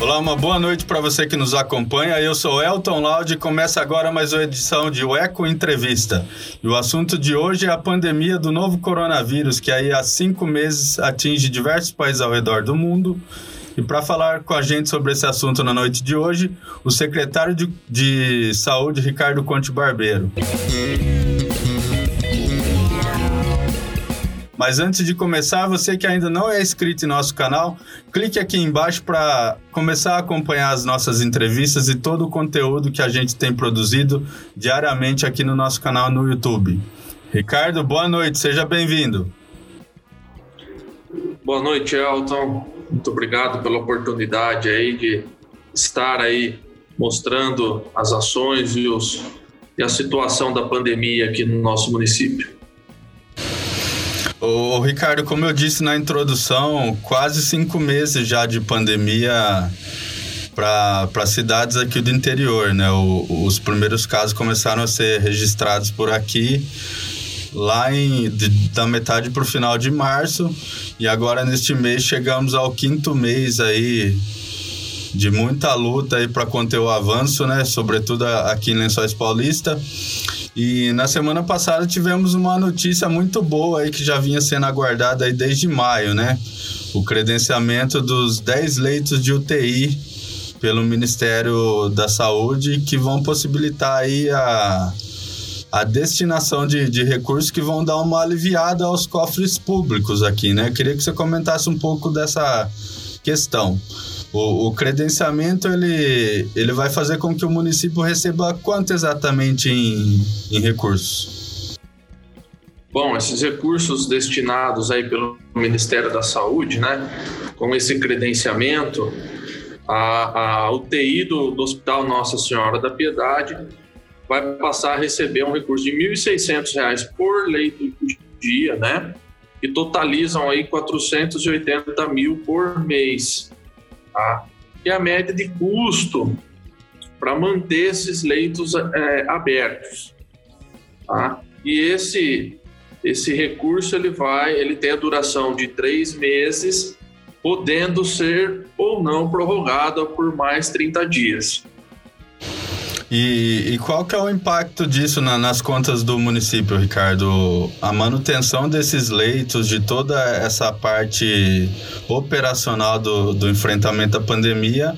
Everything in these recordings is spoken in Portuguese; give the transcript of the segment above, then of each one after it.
Olá, uma boa noite para você que nos acompanha. Eu sou Elton Laude e começa agora mais uma edição de Eco Entrevista. E o assunto de hoje é a pandemia do novo coronavírus, que aí há cinco meses atinge diversos países ao redor do mundo. E para falar com a gente sobre esse assunto na noite de hoje, o secretário de, de Saúde, Ricardo Conte Barbeiro. Mas antes de começar, você que ainda não é inscrito em nosso canal, clique aqui embaixo para começar a acompanhar as nossas entrevistas e todo o conteúdo que a gente tem produzido diariamente aqui no nosso canal no YouTube. Ricardo, boa noite, seja bem-vindo. Boa noite, Elton. Muito obrigado pela oportunidade aí de estar aí mostrando as ações e, os, e a situação da pandemia aqui no nosso município. Ô, Ricardo, como eu disse na introdução, quase cinco meses já de pandemia para cidades aqui do interior, né? O, os primeiros casos começaram a ser registrados por aqui lá em, de, da metade para o final de março e agora neste mês chegamos ao quinto mês aí de muita luta aí para conter o avanço, né? Sobretudo aqui em Lençóis Paulista. E na semana passada tivemos uma notícia muito boa aí que já vinha sendo aguardada aí desde maio, né? O credenciamento dos 10 leitos de UTI pelo Ministério da Saúde que vão possibilitar aí a, a destinação de, de recursos que vão dar uma aliviada aos cofres públicos aqui, né? Queria que você comentasse um pouco dessa questão. O, o, credenciamento ele, ele vai fazer com que o município receba quanto exatamente em, em recursos? Bom, esses recursos destinados aí pelo Ministério da Saúde, né, com esse credenciamento, a, a UTI do, do Hospital Nossa Senhora da Piedade vai passar a receber um recurso de R$ 1.600 por leito de dia, né, que totalizam aí 480 mil por mês tá? e a média de custo para manter esses leitos é, abertos. Tá? E esse, esse recurso ele vai, ele tem a duração de três meses, podendo ser ou não prorrogada por mais 30 dias. E, e, qual que é o impacto disso na, nas contas do município, Ricardo? A manutenção desses leitos, de toda essa parte operacional do, do enfrentamento à pandemia,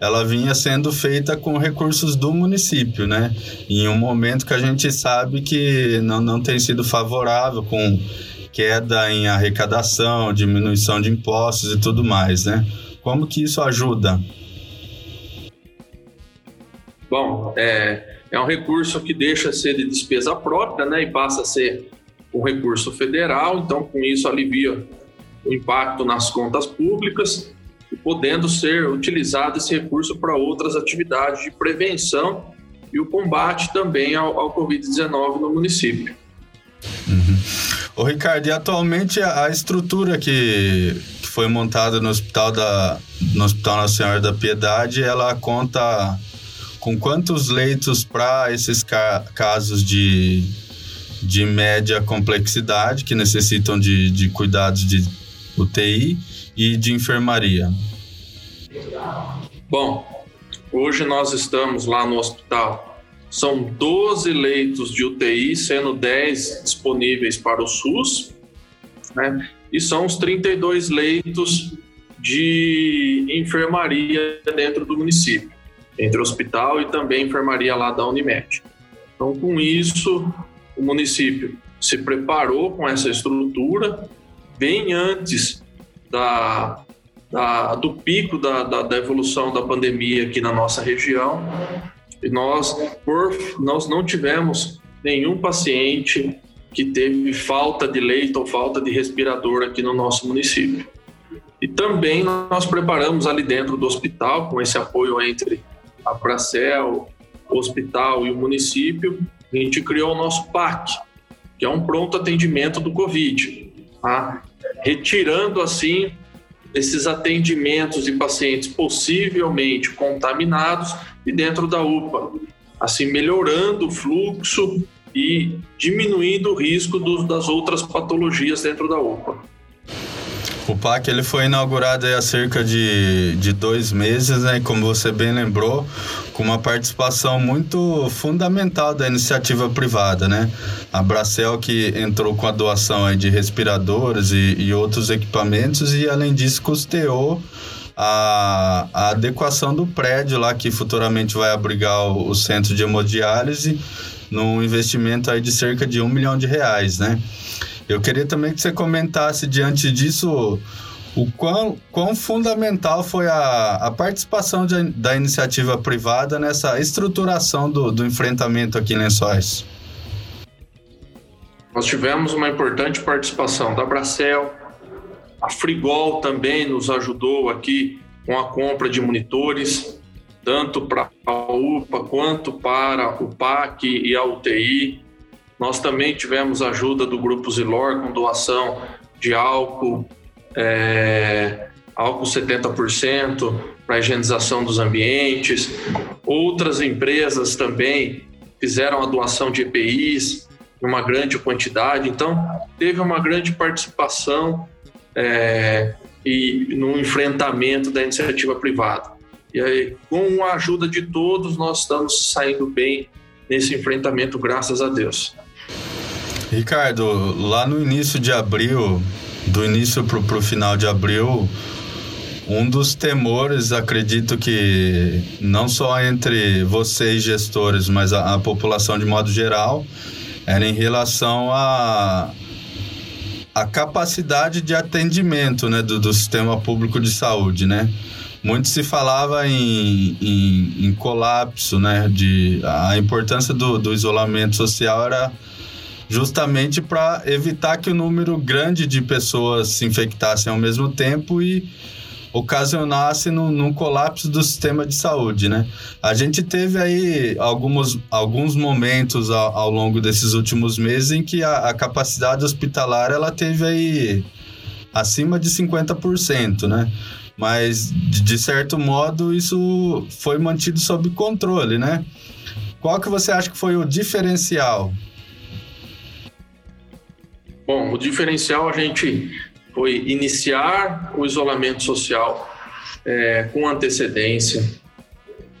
ela vinha sendo feita com recursos do município, né? Em um momento que a gente sabe que não, não tem sido favorável, com queda em arrecadação, diminuição de impostos e tudo mais, né? Como que isso ajuda? Bom, é, é um recurso que deixa de ser de despesa própria né, e passa a ser um recurso federal, então com isso alivia o impacto nas contas públicas, podendo ser utilizado esse recurso para outras atividades de prevenção e o combate também ao, ao Covid-19 no município. Uhum. Ricardo, e atualmente a, estrutura que, que foi montada no Hospital da no Hospital Nossa Senhora da Piedade, ela conta com quantos leitos para esses ca casos de, de média complexidade que necessitam de, de cuidados de UTI e de enfermaria? Bom, hoje nós estamos lá no hospital. São 12 leitos de UTI, sendo 10 disponíveis para o SUS, né? e são os 32 leitos de enfermaria dentro do município entre o hospital e também a enfermaria lá da Unimed. Então, com isso, o município se preparou com essa estrutura bem antes da, da do pico da, da, da, evolução da pandemia aqui na nossa região. E nós, por, nós não tivemos nenhum paciente que teve falta de leito ou falta de respirador aqui no nosso município. E também nós preparamos ali dentro do hospital, com esse apoio entre a Pracel, o hospital e o município, a gente criou o nosso PAC, que é um pronto atendimento do Covid, tá? retirando assim esses atendimentos de pacientes possivelmente contaminados e dentro da UPA, assim melhorando o fluxo e diminuindo o risco das outras patologias dentro da UPA. O PAC ele foi inaugurado há cerca de, de dois meses, né? Como você bem lembrou, com uma participação muito fundamental da iniciativa privada, né? A Bracel que entrou com a doação de respiradores e, e outros equipamentos e além disso custeou a, a, adequação do prédio lá que futuramente vai abrigar o, o centro de hemodiálise num investimento aí de cerca de um milhão de reais, né? Eu queria também que você comentasse diante disso o quão, quão fundamental foi a, a participação de, da iniciativa privada nessa estruturação do, do enfrentamento aqui em Lençóis. Nós tivemos uma importante participação da Bracel, a Frigol também nos ajudou aqui com a compra de monitores, tanto para a UPA quanto para o PAC e a UTI. Nós também tivemos ajuda do Grupo Zilor com doação de álcool, é, álcool 70% para higienização dos ambientes. Outras empresas também fizeram a doação de EPIs em uma grande quantidade. Então, teve uma grande participação é, e no enfrentamento da iniciativa privada. E aí, com a ajuda de todos, nós estamos saindo bem nesse enfrentamento, graças a Deus. Ricardo, lá no início de abril, do início para o final de abril, um dos temores, acredito que não só entre vocês gestores, mas a, a população de modo geral, era em relação a a capacidade de atendimento né, do, do sistema público de saúde, né? Muito se falava em, em, em colapso, né? De, a importância do, do isolamento social era justamente para evitar que o número grande de pessoas se infectassem ao mesmo tempo e ocasionasse num, num, colapso do sistema de saúde, né? A gente teve aí alguns, alguns momentos ao, ao longo desses últimos meses em que a, a, capacidade hospitalar ela teve aí acima de 50%, né? Mas, de, de certo modo, isso foi mantido sob controle, né? Qual que você acha que foi o diferencial Bom, o diferencial a gente foi iniciar o isolamento social é, com antecedência.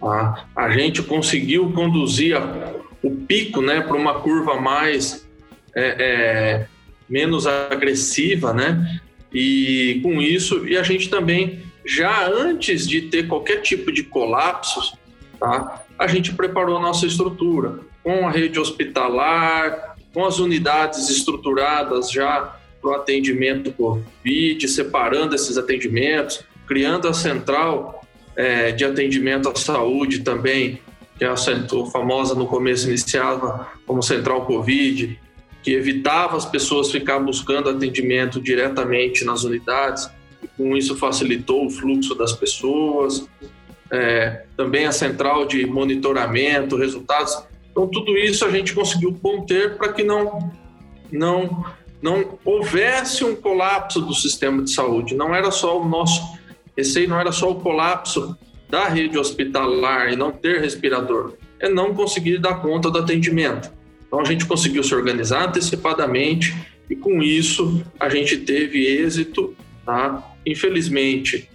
Tá? A gente conseguiu conduzir a, o pico né, para uma curva mais é, é, menos agressiva, né? E com isso, e a gente também, já antes de ter qualquer tipo de colapso, tá? a gente preparou a nossa estrutura com a rede hospitalar, com as unidades estruturadas já para o atendimento Covid, separando esses atendimentos, criando a central é, de atendimento à saúde também, que é a famosa no começo iniciava como central Covid, que evitava as pessoas ficar buscando atendimento diretamente nas unidades, e com isso facilitou o fluxo das pessoas. É, também a central de monitoramento, resultados então, tudo isso a gente conseguiu conter para que não, não, não houvesse um colapso do sistema de saúde. Não era só o nosso receio, não era só o colapso da rede hospitalar e não ter respirador, é não conseguir dar conta do atendimento. Então, a gente conseguiu se organizar antecipadamente e, com isso, a gente teve êxito. Tá? Infelizmente,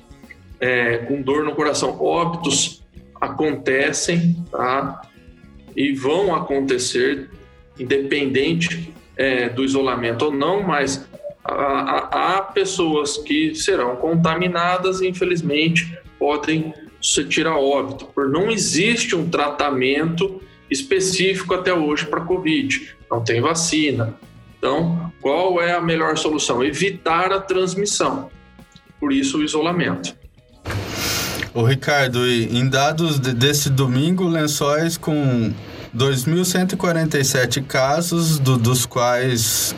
é, com dor no coração, óbitos acontecem, tá? E vão acontecer, independente é, do isolamento ou não, mas há, pessoas que serão contaminadas e, infelizmente, podem se tirar óbito, por não existe um tratamento específico até hoje para Covid, não tem vacina. Então, qual é a melhor solução? Evitar a transmissão. Por isso, o isolamento. O Ricardo, em dados desse domingo, Lençóis com 2.147 casos, do, dos quais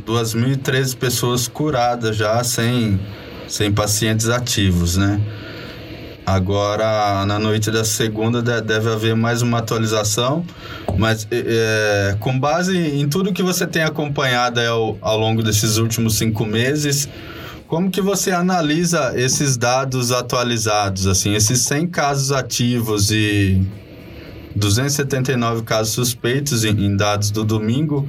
2.013 pessoas curadas já, sem, sem pacientes ativos, né? Agora, na noite da segunda, deve haver mais uma atualização, mas é, com base em tudo que você tem acompanhado ao, ao longo desses últimos cinco meses, Como que você analisa esses dados atualizados, assim, esses 100 casos ativos e 279 casos suspeitos em, dados do domingo,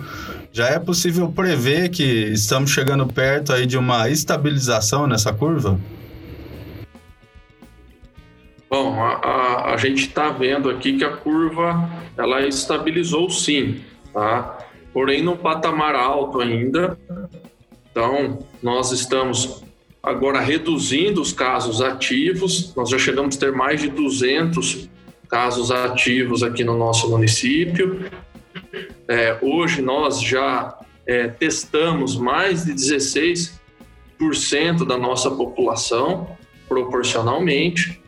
já é possível prever que estamos chegando perto aí de uma estabilização nessa curva? Bom, a, a, a gente está vendo aqui que a curva ela estabilizou sim, tá? Porém, no patamar alto ainda, então, nós estamos agora reduzindo os casos ativos, nós já chegamos a ter mais de 200 casos ativos aqui no nosso município. É, hoje nós já é, testamos mais de 16% da nossa população, proporcionalmente.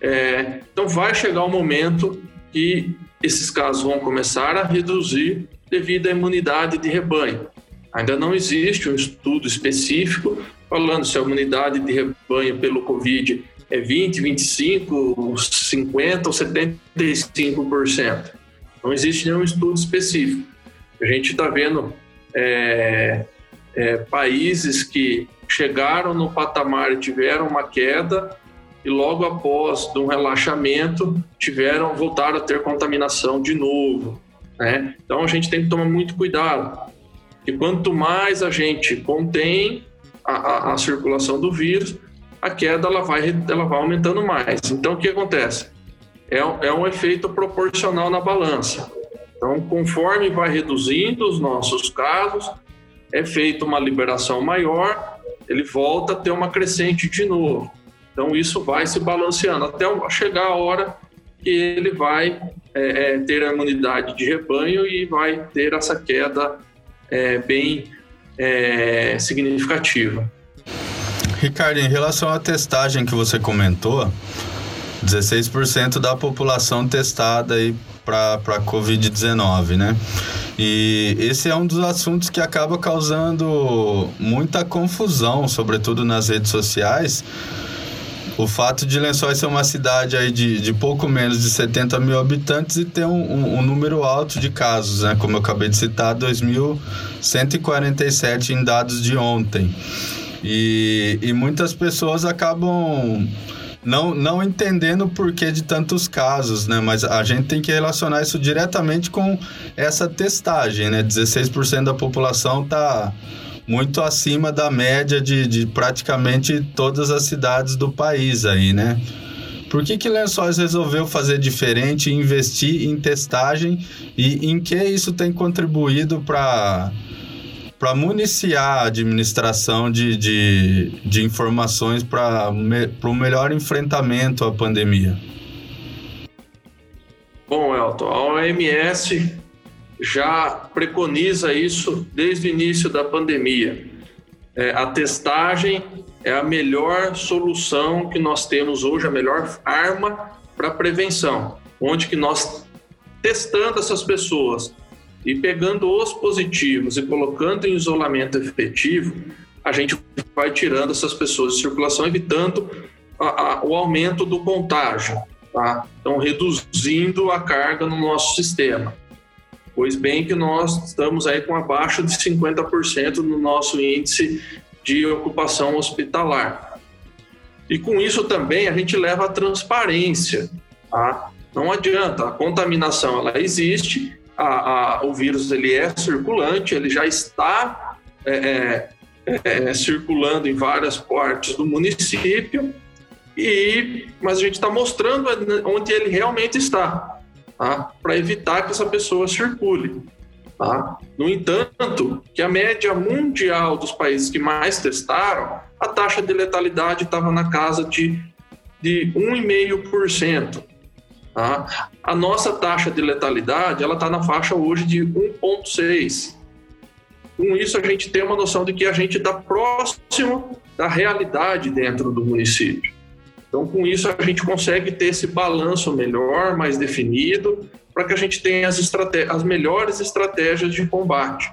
É, então, vai chegar o momento que esses casos vão começar a reduzir devido à imunidade de rebanho. Ainda não existe um estudo específico falando se a imunidade de rebanho pelo Covid é 20, 25, 50 ou 75%. Não existe nenhum estudo específico. A gente está vendo é, é, países que chegaram no patamar e tiveram uma queda e logo após um relaxamento tiveram voltaram a ter contaminação de novo. Né? Então a gente tem que tomar muito cuidado. E quanto mais a gente contém a, a, a circulação do vírus, a queda ela vai, ela vai aumentando mais. Então, o que acontece? É, é um efeito proporcional na balança. Então, conforme vai reduzindo os nossos casos, é feita uma liberação maior, ele volta a ter uma crescente de novo. Então, isso vai se balanceando até chegar a hora que ele vai é, é, ter a imunidade de rebanho e vai ter essa queda é, bem é, significativa. Ricardo, em relação à testagem que você comentou, 16% da população testada aí para a Covid-19, né? E esse é um dos assuntos que acaba causando muita confusão, sobretudo nas redes sociais, o fato de Lençóis ser uma cidade aí de, de pouco menos de 70 mil habitantes e ter um, um, um número alto de casos, né? Como eu acabei de citar, 2.147 em dados de ontem. E, e muitas pessoas acabam não, não entendendo o porquê de tantos casos, né? Mas a gente tem que relacionar isso diretamente com essa testagem, né? 16% da população está muito acima da média de, de praticamente todas as cidades do país aí, né? Por que, que Lençóis resolveu fazer diferente, investir em testagem e em que isso tem contribuído para para municiar a administração de, de, de informações para me, o melhor enfrentamento à pandemia? Bom, Elton, a OMS já preconiza isso desde o início da pandemia. É, a testagem é a melhor solução que nós temos hoje, a melhor arma para prevenção, onde que nós testando essas pessoas e pegando os positivos e colocando em isolamento efetivo, a gente vai tirando essas pessoas de circulação, evitando a, a, o aumento do contágio, tá? Então reduzindo a carga no nosso sistema. Pois bem que nós estamos aí com abaixo de 50% no nosso índice de ocupação hospitalar. E com isso também a gente leva a transparência. Tá? Não adianta, a contaminação ela existe, a, a, o vírus ele é circulante, ele já está é, é, é, circulando em várias partes do município, e, mas a gente está mostrando onde ele realmente está tá? para evitar que essa pessoa circule. Tá? No entanto, que a média mundial dos países que mais testaram, a taxa de letalidade estava na casa de, de 1,5%. Tá? A nossa taxa de letalidade ela está na faixa hoje de 1,6%. Com isso, a gente tem uma noção de que a gente está próximo da realidade dentro do município. Então, com isso, a gente consegue ter esse balanço melhor, mais definido, para que a gente tenha as, as melhores estratégias de combate.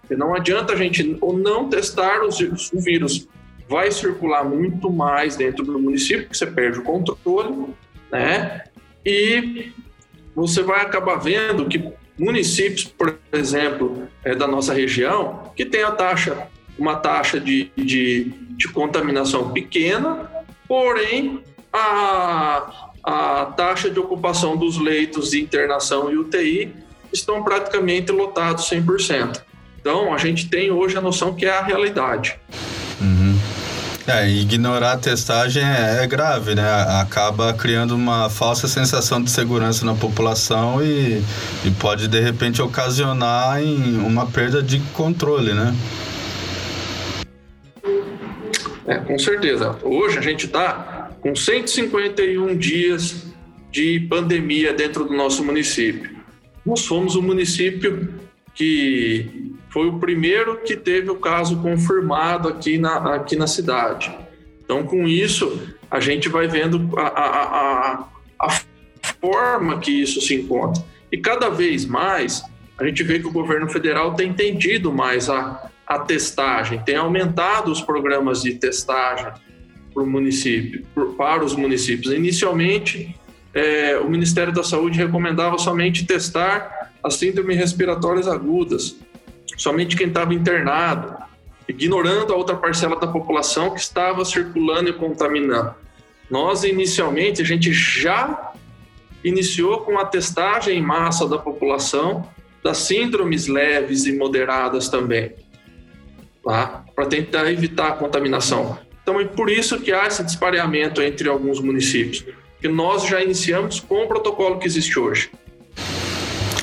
Porque não adianta a gente ou não testar os, o vírus, vai circular muito mais dentro do município, porque você perde o controle, né? E você vai acabar vendo que municípios, por exemplo, é, da nossa região, que tem a taxa uma taxa de, de, de contaminação pequena, porém a, a taxa de ocupação dos leitos de internação e UTI estão praticamente lotados 100%. Então, a gente tem hoje a noção que é a realidade. Uhum. É, ignorar a testagem é, é, grave, né? Acaba criando uma falsa sensação de segurança na população e, e pode, de repente, ocasionar em uma perda de controle, né? É, com certeza. Hoje a gente está com 151 dias de pandemia dentro do nosso município. Nós fomos o município que foi o primeiro que teve o caso confirmado aqui na, aqui na cidade. Então, com isso, a gente vai vendo a, a, a, a forma que isso se encontra. E cada vez mais, a gente vê que o governo federal tem entendido mais a, a testagem, tem aumentado os programas de testagem para o município, para os municípios. Inicialmente, é, o Ministério da Saúde recomendava somente testar as síndromes respiratórias agudas, somente quem estava internado, ignorando a outra parcela da população que estava circulando e contaminando. Nós, inicialmente, a gente já iniciou com a testagem em massa da população das síndromes leves e moderadas também, para tentar evitar a contaminação. Então, é por isso que há esse dispareamento entre alguns municípios, que nós já iniciamos com o protocolo que existe hoje.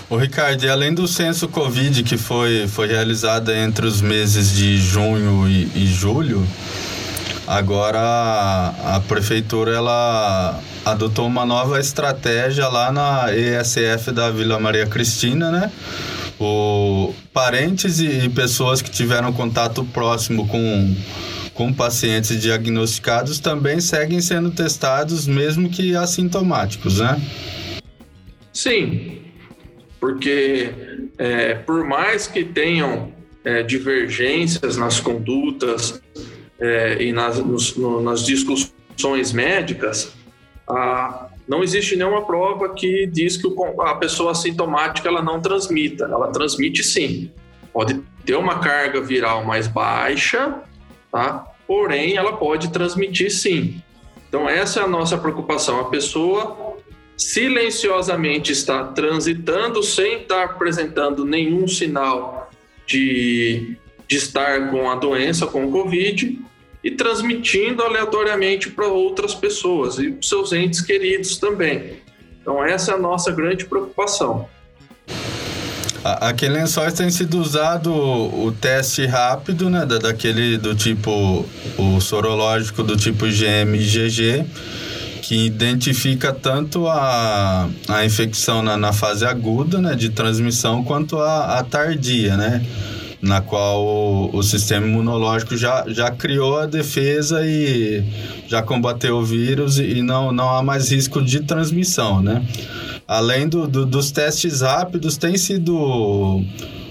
O Ricardo, e além do censo Covid que foi, foi realizado entre os meses de junho e, e julho, agora a, a, prefeitura ela adotou uma nova estratégia lá na ESF da Vila Maria Cristina, né? O parentes e, e pessoas que tiveram contato próximo com com pacientes diagnosticados também seguem sendo testados, mesmo que assintomáticos, né? Sim, porque é, por mais que tenham é, divergências nas condutas é, e nas, nos, no, nas discussões médicas, a, não existe nenhuma prova que diz que a pessoa assintomática ela não transmita. Ela transmite sim. Pode ter uma carga viral mais baixa, tá? porém ela pode transmitir sim. Então essa é a nossa preocupação. A pessoa silenciosamente está transitando sem estar apresentando nenhum sinal de, de estar com a doença, com o Covid, e transmitindo aleatoriamente para outras pessoas e seus entes queridos também. Então, essa é a nossa grande preocupação. Aqui em Lençóis tem sido usado o teste rápido, né, daquele do tipo, o sorológico do tipo GM e GG, que identifica tanto a, a infecção na, na fase aguda, né, de transmissão, quanto a, a tardia, né, na qual o, sistema imunológico já, já criou a defesa e já combateu o vírus e, e não, não há mais risco de transmissão, né. Além do, do dos testes rápidos, tem sido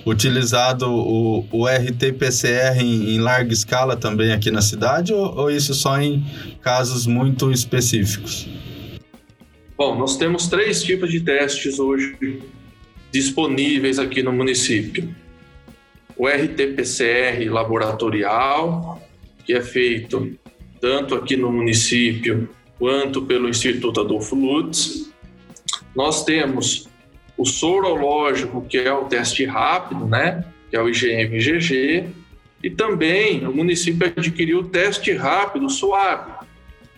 utilizado o, o RT-PCR em, em, larga escala também aqui na cidade ou, ou isso só em casos muito específicos? Bom, nós temos três tipos de testes hoje disponíveis aqui no município. O RT-PCR laboratorial, que é feito tanto aqui no município quanto pelo Instituto Adolfo Lutz. Nós temos o sorológico, que é o teste rápido, né? Que é o IgM-IgG. E também o município adquiriu o teste rápido suave,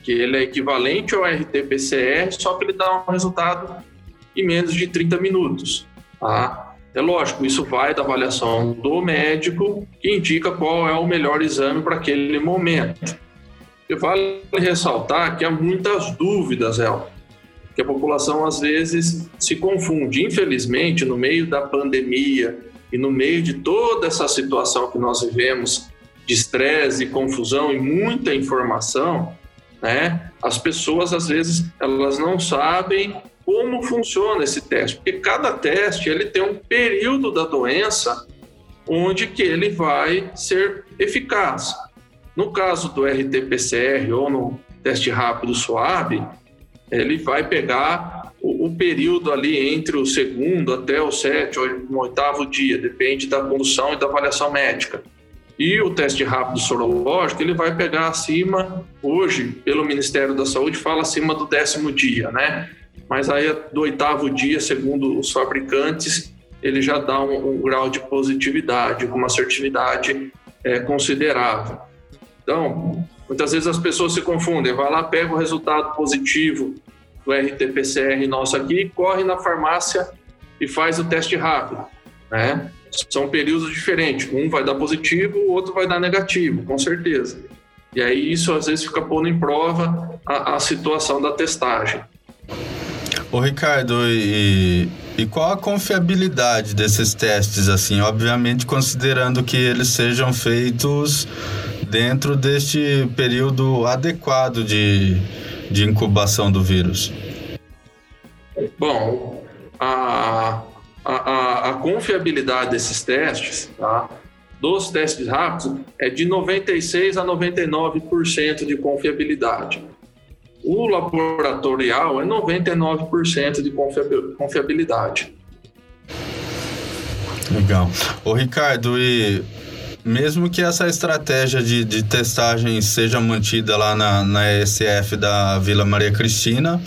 que ele é equivalente ao RT-PCR, só que ele dá um resultado em menos de 30 minutos. Tá? É lógico, isso vai da avaliação do médico, que indica qual é o melhor exame para aquele momento. E vale ressaltar que há muitas dúvidas, El, que a população às vezes se confunde. Infelizmente, no meio da pandemia e no meio de toda essa situação que nós vivemos de estresse, confusão e muita informação, né? As pessoas às vezes elas não sabem como funciona esse teste, porque cada teste ele tem um período da doença onde que ele vai ser eficaz. No caso do RT-PCR ou no teste rápido suave, ele vai pegar o, o, período ali entre o segundo até o sétimo, o oitavo dia, depende da condução e da avaliação médica. E o teste rápido sorológico, ele vai pegar acima, hoje, pelo Ministério da Saúde, fala acima do décimo dia, né? Mas aí do oitavo dia, segundo os fabricantes, ele já dá um, um grau de positividade, uma assertividade é, considerável. Então, muitas vezes as pessoas se confundem, vai lá, pega o resultado positivo do RT-PCR nosso aqui, corre na farmácia e faz o teste rápido, né? São períodos diferentes, um vai dar positivo, o outro vai dar negativo, com certeza. E aí isso às vezes fica pondo em prova a, a situação da testagem. Ô Ricardo, e, e qual a confiabilidade desses testes, assim, obviamente considerando que eles sejam feitos dentro deste período adequado de, de incubação do vírus? Bom, a, a, a confiabilidade desses testes, tá? dos testes rápidos, é de 96% a 99% de confiabilidade. O laboratorial é 99% de confiabilidade. Legal. Ô Ricardo, e mesmo que essa estratégia de, de testagem seja mantida lá na, na ESF da Vila Maria Cristina,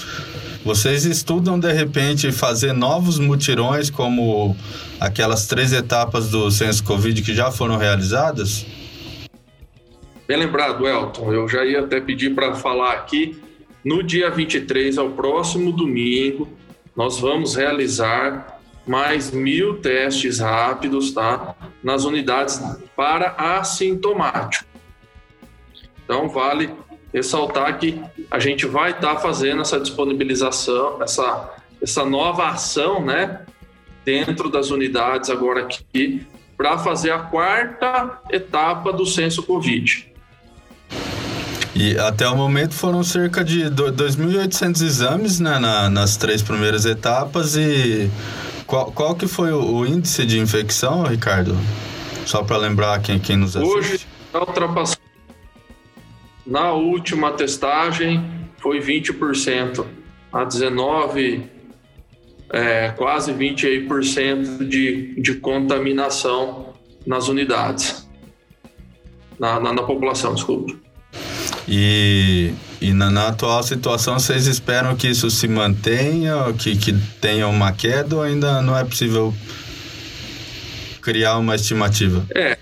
vocês estudam de repente fazer novos mutirões como aquelas três etapas do censo Covid que já foram realizadas? Bem lembrado, Elton. Eu já ia até pedir para falar aqui no dia 23, ao próximo domingo, nós vamos realizar mais mil testes rápidos, tá? Nas unidades para assintomático. Então, vale ressaltar que a gente vai estar tá fazendo essa disponibilização, essa, essa nova ação, né? Dentro das unidades agora aqui, para fazer a quarta etapa do censo Covid. E até o momento foram cerca de 2.800 exames né, na, nas três primeiras etapas. E qual, qual que foi o, o índice de infecção, Ricardo? Só para lembrar quem, quem nos assiste. Hoje está ultrapassando. Na última testagem foi 20%. A 19, é, quase 20% de, de contaminação nas unidades. Na, na, na população, desculpa. E, e na, na, atual situação, vocês esperam que isso se mantenha, que, que tenha uma queda ou ainda não é possível criar uma estimativa? É.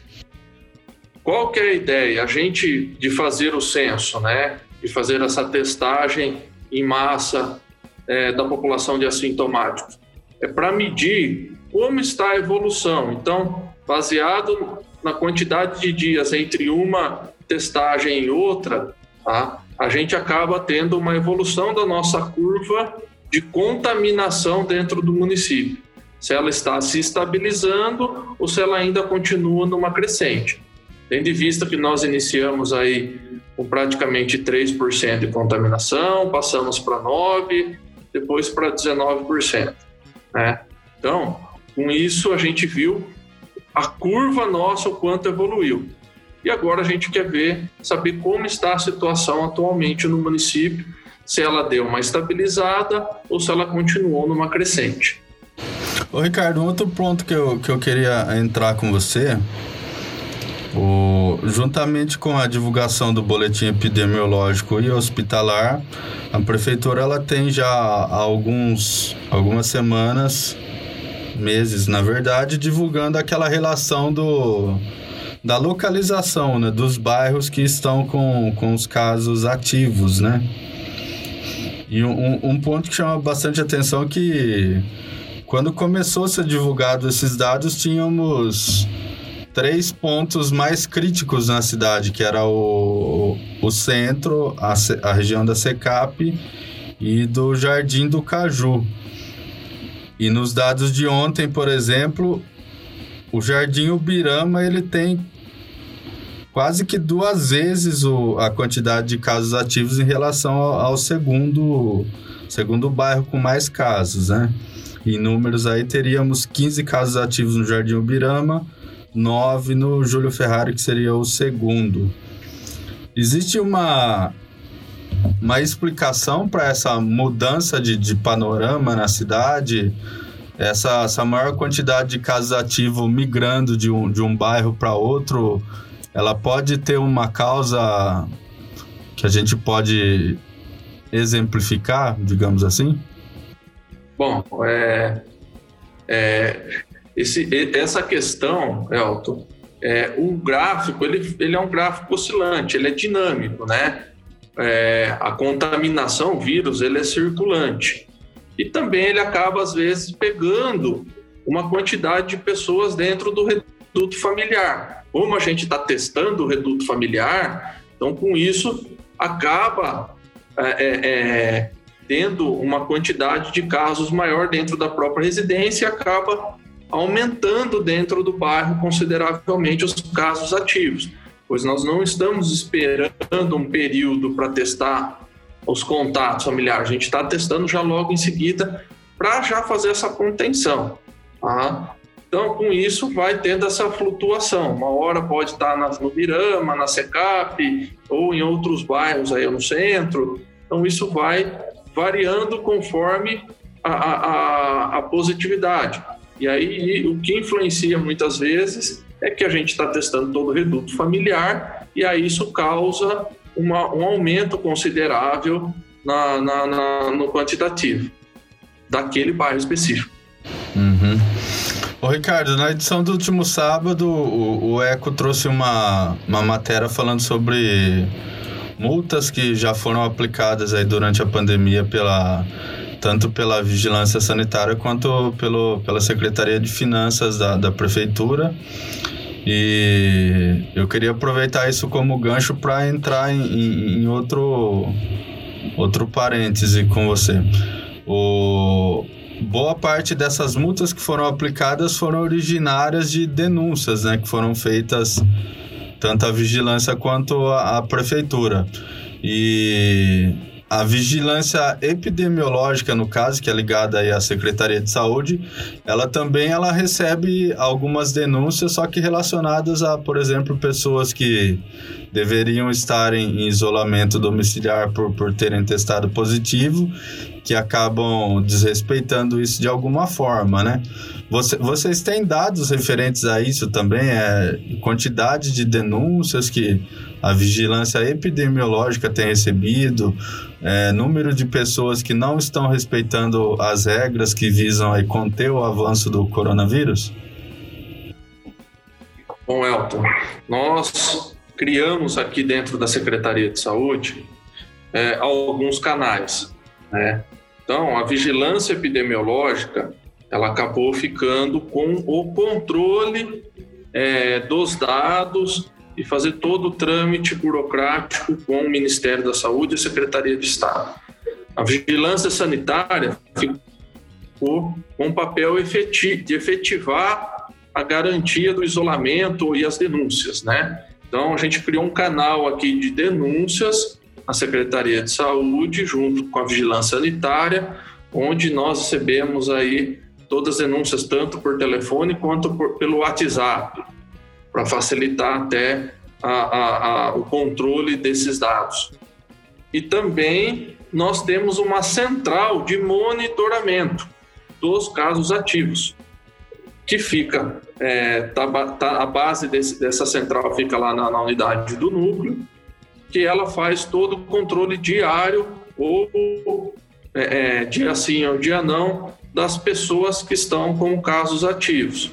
Qual que é a ideia? A gente de fazer o censo, né? De fazer essa testagem em massa é, da população de assintomáticos. É para medir como está a evolução. Então, baseado na quantidade de dias entre uma testagem e outra, tá? a gente acaba tendo uma evolução da nossa curva de contaminação dentro do município. Se ela está se estabilizando ou se ela ainda continua numa crescente. Tendo em vista que nós iniciamos aí com praticamente 3% de contaminação, passamos para 9%, depois para 19%. Né? Então, com isso a gente viu a curva nossa o quanto evoluiu. E agora a gente quer ver, saber como está a situação atualmente no município, se ela deu uma estabilizada ou se ela continuou numa crescente. Ô Ricardo, um outro ponto que eu, que eu queria entrar com você, o, juntamente com a divulgação do boletim epidemiológico e hospitalar, a prefeitura ela tem já alguns, algumas semanas, meses na verdade, divulgando aquela relação do da localização né, dos bairros que estão com, com os casos ativos, né? E um, um ponto que chama bastante atenção é que quando começou a ser divulgado esses dados, tínhamos três pontos mais críticos na cidade, que era o, o centro, a, a região da Secap e do Jardim do Caju. E nos dados de ontem, por exemplo, o Jardim Ubirama ele tem quase que duas vezes o, a quantidade de casos ativos em relação ao, ao segundo, segundo bairro com mais casos, né? Em números aí teríamos 15 casos ativos no Jardim Ubirama, 9 no Júlio Ferrari, que seria o segundo. Existe uma, uma explicação para essa mudança de, de panorama na cidade? Essa, essa maior quantidade de casos ativos migrando de um, de um bairro para outro ela pode ter uma causa que a gente pode exemplificar, digamos assim? Bom, é, é, esse, essa questão, Elton, é, o gráfico ele, ele é um gráfico oscilante, ele é dinâmico, né? É, a contaminação, o vírus, ele é circulante. E também ele acaba, às vezes, pegando uma quantidade de pessoas dentro do reduto familiar. Como a gente está testando o reduto familiar, então com isso acaba é, é, é, tendo uma quantidade de casos maior dentro da própria residência e acaba aumentando dentro do bairro consideravelmente os casos ativos, pois nós não estamos esperando um período para testar os contatos familiares, a gente está testando já logo em seguida para já fazer essa contenção. Tá? Então, com isso, vai tendo essa flutuação. Uma hora pode estar no Mirama, na Secap, ou em outros bairros aí no centro. Então, isso vai variando conforme a, a, a positividade. E aí, o que influencia muitas vezes é que a gente está testando todo o reduto familiar, e aí isso causa uma, um aumento considerável na, na, na, no quantitativo daquele bairro específico. Ricardo, na edição do último sábado, o, o Eco trouxe uma, uma matéria falando sobre multas que já foram aplicadas aí durante a pandemia pela tanto pela vigilância sanitária quanto pelo, pela Secretaria de Finanças da, da Prefeitura. E eu queria aproveitar isso como gancho para entrar em, em, outro, outro parêntese com você. O, boa parte dessas multas que foram aplicadas foram originárias de denúncias, né, que foram feitas tanto a vigilância quanto a, a prefeitura. E a vigilância epidemiológica, no caso, que é ligada aí à Secretaria de Saúde, ela também ela recebe algumas denúncias, só que relacionadas a, por exemplo, pessoas que deveriam estar em isolamento domiciliar por, por terem testado positivo, que acabam desrespeitando isso de alguma forma, né? Você, vocês têm dados referentes a isso também? É, quantidade de denúncias que a vigilância epidemiológica tem recebido, é, número de pessoas que não estão respeitando as regras que visam aí, conter o avanço do coronavírus? Bom, Elton, nós criamos aqui dentro da Secretaria de Saúde é, alguns canais. Né? Então, a vigilância epidemiológica ela acabou ficando com o controle é, dos dados e fazer todo o trâmite burocrático com o Ministério da Saúde e a Secretaria de Estado. A vigilância sanitária ficou com o papel de efetivar a garantia do isolamento e as denúncias, né? Então a gente criou um canal aqui de denúncias na Secretaria de Saúde junto com a Vigilância Sanitária, onde nós recebemos aí todas as denúncias tanto por telefone quanto por, pelo WhatsApp para facilitar até a, a, a, o controle desses dados. E também nós temos uma central de monitoramento dos casos ativos, que fica, é, tá, tá, a base desse, dessa central fica lá na, na unidade do núcleo, que ela faz todo o controle diário ou é, é, dia sim ou dia não das pessoas que estão com casos ativos.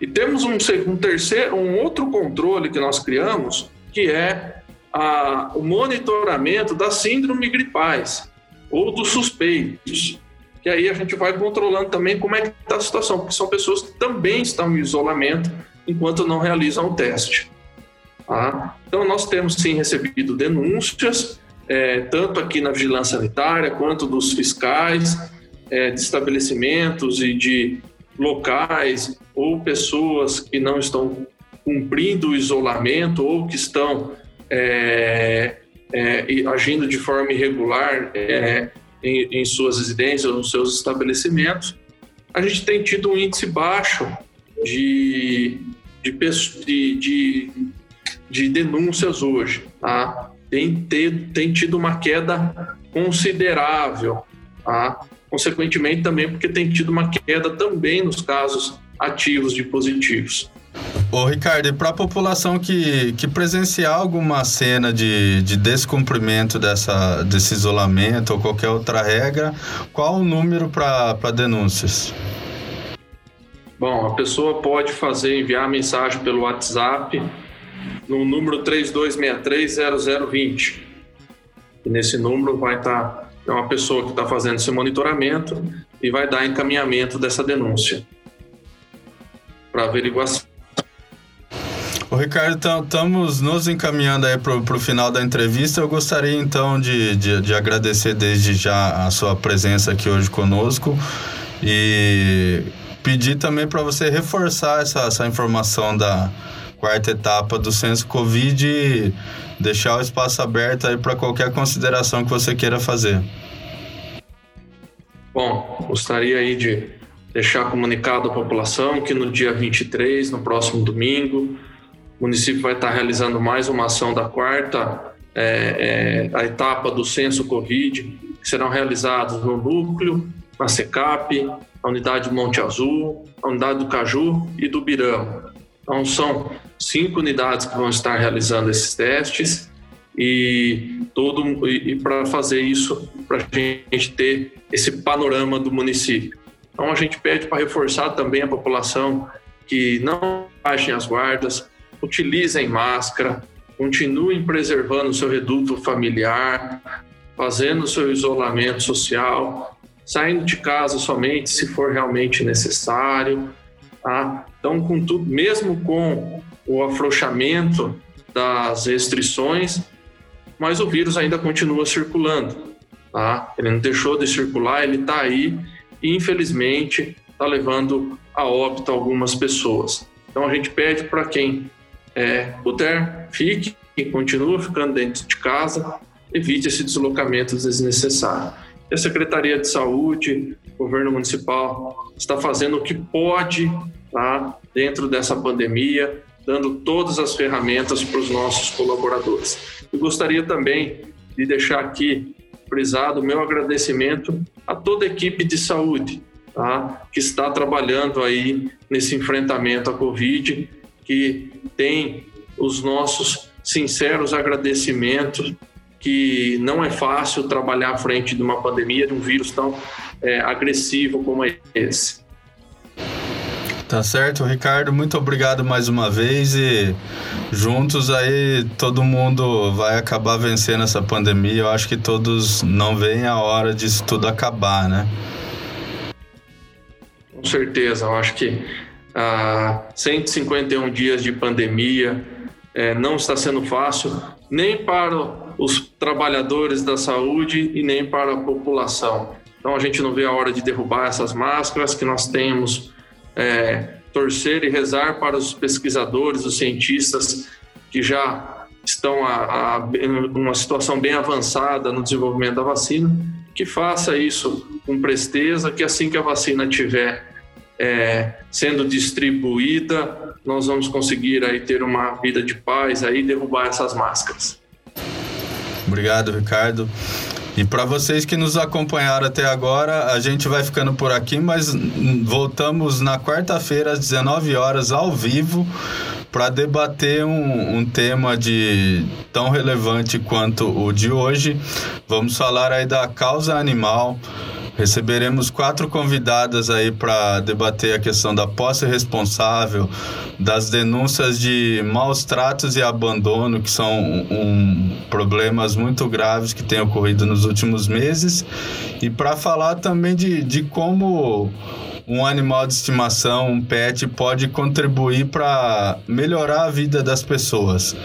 E temos um, um terceiro, um outro controle que nós criamos, que é a, o monitoramento da síndrome gripais ou dos suspeitos. Que aí a gente vai controlando também como é que está a situação, porque são pessoas que também estão em isolamento enquanto não realizam o teste. Tá? Então, nós temos sim recebido denúncias, é, tanto aqui na vigilância sanitária quanto dos fiscais é, de estabelecimentos e de locais ou pessoas que não estão cumprindo o isolamento ou que estão é, é, agindo de forma irregular é, em, em, suas residências ou nos seus estabelecimentos, a gente tem tido um índice baixo de, de, de, de, de denúncias hoje. Tá? Tem, ter, tem tido uma queda considerável. Tá? Consequentemente, também porque tem tido uma queda também nos casos ativos de positivos. Ô, Ricardo, e para a população que, que presenciar alguma cena de, de descumprimento dessa, desse isolamento ou qualquer outra regra, qual o número para denúncias? Bom, a pessoa pode fazer, enviar mensagem pelo WhatsApp no número 32630020. E nesse número vai estar tá, é uma pessoa que está fazendo esse monitoramento e vai dar encaminhamento dessa denúncia para averiguação. O Ricardo, estamos nos encaminhando aí para o final da entrevista. Eu gostaria então de, de, de agradecer desde já a sua presença aqui hoje conosco e pedir também para você reforçar essa, essa informação da quarta etapa do censo Covid e deixar o espaço aberto aí para qualquer consideração que você queira fazer. Bom, gostaria aí de deixar comunicado à população que no dia 23, no próximo domingo, o município vai estar realizando mais uma ação da quarta é, é, a etapa do censo Covid, que serão realizados no núcleo, na SECAP, a unidade Monte Azul, a unidade do Caju e do Birama. Então, são cinco unidades que vão estar realizando esses testes e todo e, e para fazer isso, para a gente ter esse panorama do município. Então, a gente pede para reforçar também a população que não baixem as guardas, utilizem máscara, continuem preservando o seu reduto familiar, fazendo o seu isolamento social, saindo de casa somente se for realmente necessário. Tá? Então, com tudo, mesmo com o afrouxamento das restrições, mas o vírus ainda continua circulando. Tá? Ele não deixou de circular, ele está aí e, infelizmente, está levando a óbito algumas pessoas. Então, a gente pede para quem é, puder, fique, continue ficando dentro de casa, evite esse deslocamento desnecessário a Secretaria de Saúde, o governo municipal, está fazendo o que pode tá, dentro dessa pandemia, dando todas as ferramentas para os nossos colaboradores. Eu gostaria também de deixar aqui frisado o meu agradecimento a toda a equipe de saúde tá, que está trabalhando aí nesse enfrentamento à Covid, que tem os nossos sinceros agradecimentos que não é fácil trabalhar à frente de uma pandemia, de um vírus tão é, agressivo como esse. Tá certo, Ricardo. Muito obrigado mais uma vez e juntos aí todo mundo vai acabar vencendo essa pandemia. Eu acho que todos não veem a hora disso tudo acabar, né? Com certeza. Eu acho que ah, 151 dias de pandemia é, não está sendo fácil nem para os trabalhadores da saúde e nem para a população. Então a gente não vê a hora de derrubar essas máscaras, que nós temos é, torcer e rezar para os pesquisadores, os cientistas que já estão a, a uma situação bem avançada no desenvolvimento da vacina, que faça isso com presteza, que assim que a vacina tiver é, sendo distribuída, nós vamos conseguir aí ter uma vida de paz aí derrubar essas máscaras. Obrigado, Ricardo. E para vocês que nos acompanharam até agora, a gente vai ficando por aqui, mas voltamos na quarta-feira às 19 horas ao vivo para debater um, um, tema de tão relevante quanto o de hoje. Vamos falar aí da causa animal. Receberemos quatro convidadas aí para debater a questão da posse responsável, das denúncias de maus tratos e abandono, que são um, problemas muito graves que têm ocorrido nos últimos meses, e para falar também de, de como um animal de estimação, um pet, pode contribuir para melhorar a vida das pessoas.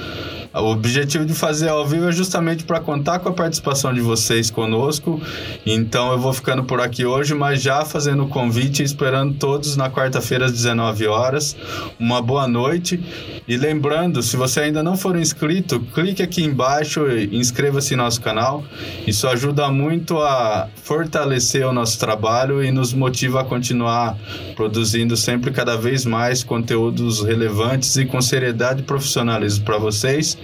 O objetivo de fazer ao vivo é justamente para contar com a participação de vocês conosco. Então eu vou ficando por aqui hoje, mas já fazendo o convite e esperando todos na quarta-feira às 19 horas. Uma boa noite. E lembrando, se você ainda não for inscrito, clique aqui embaixo e inscreva-se no nosso canal. Isso ajuda muito a fortalecer o nosso trabalho e nos motiva a continuar produzindo sempre cada vez mais conteúdos relevantes e com seriedade e profissionalismo para vocês.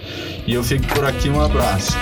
E eu fico por aqui, um abraço.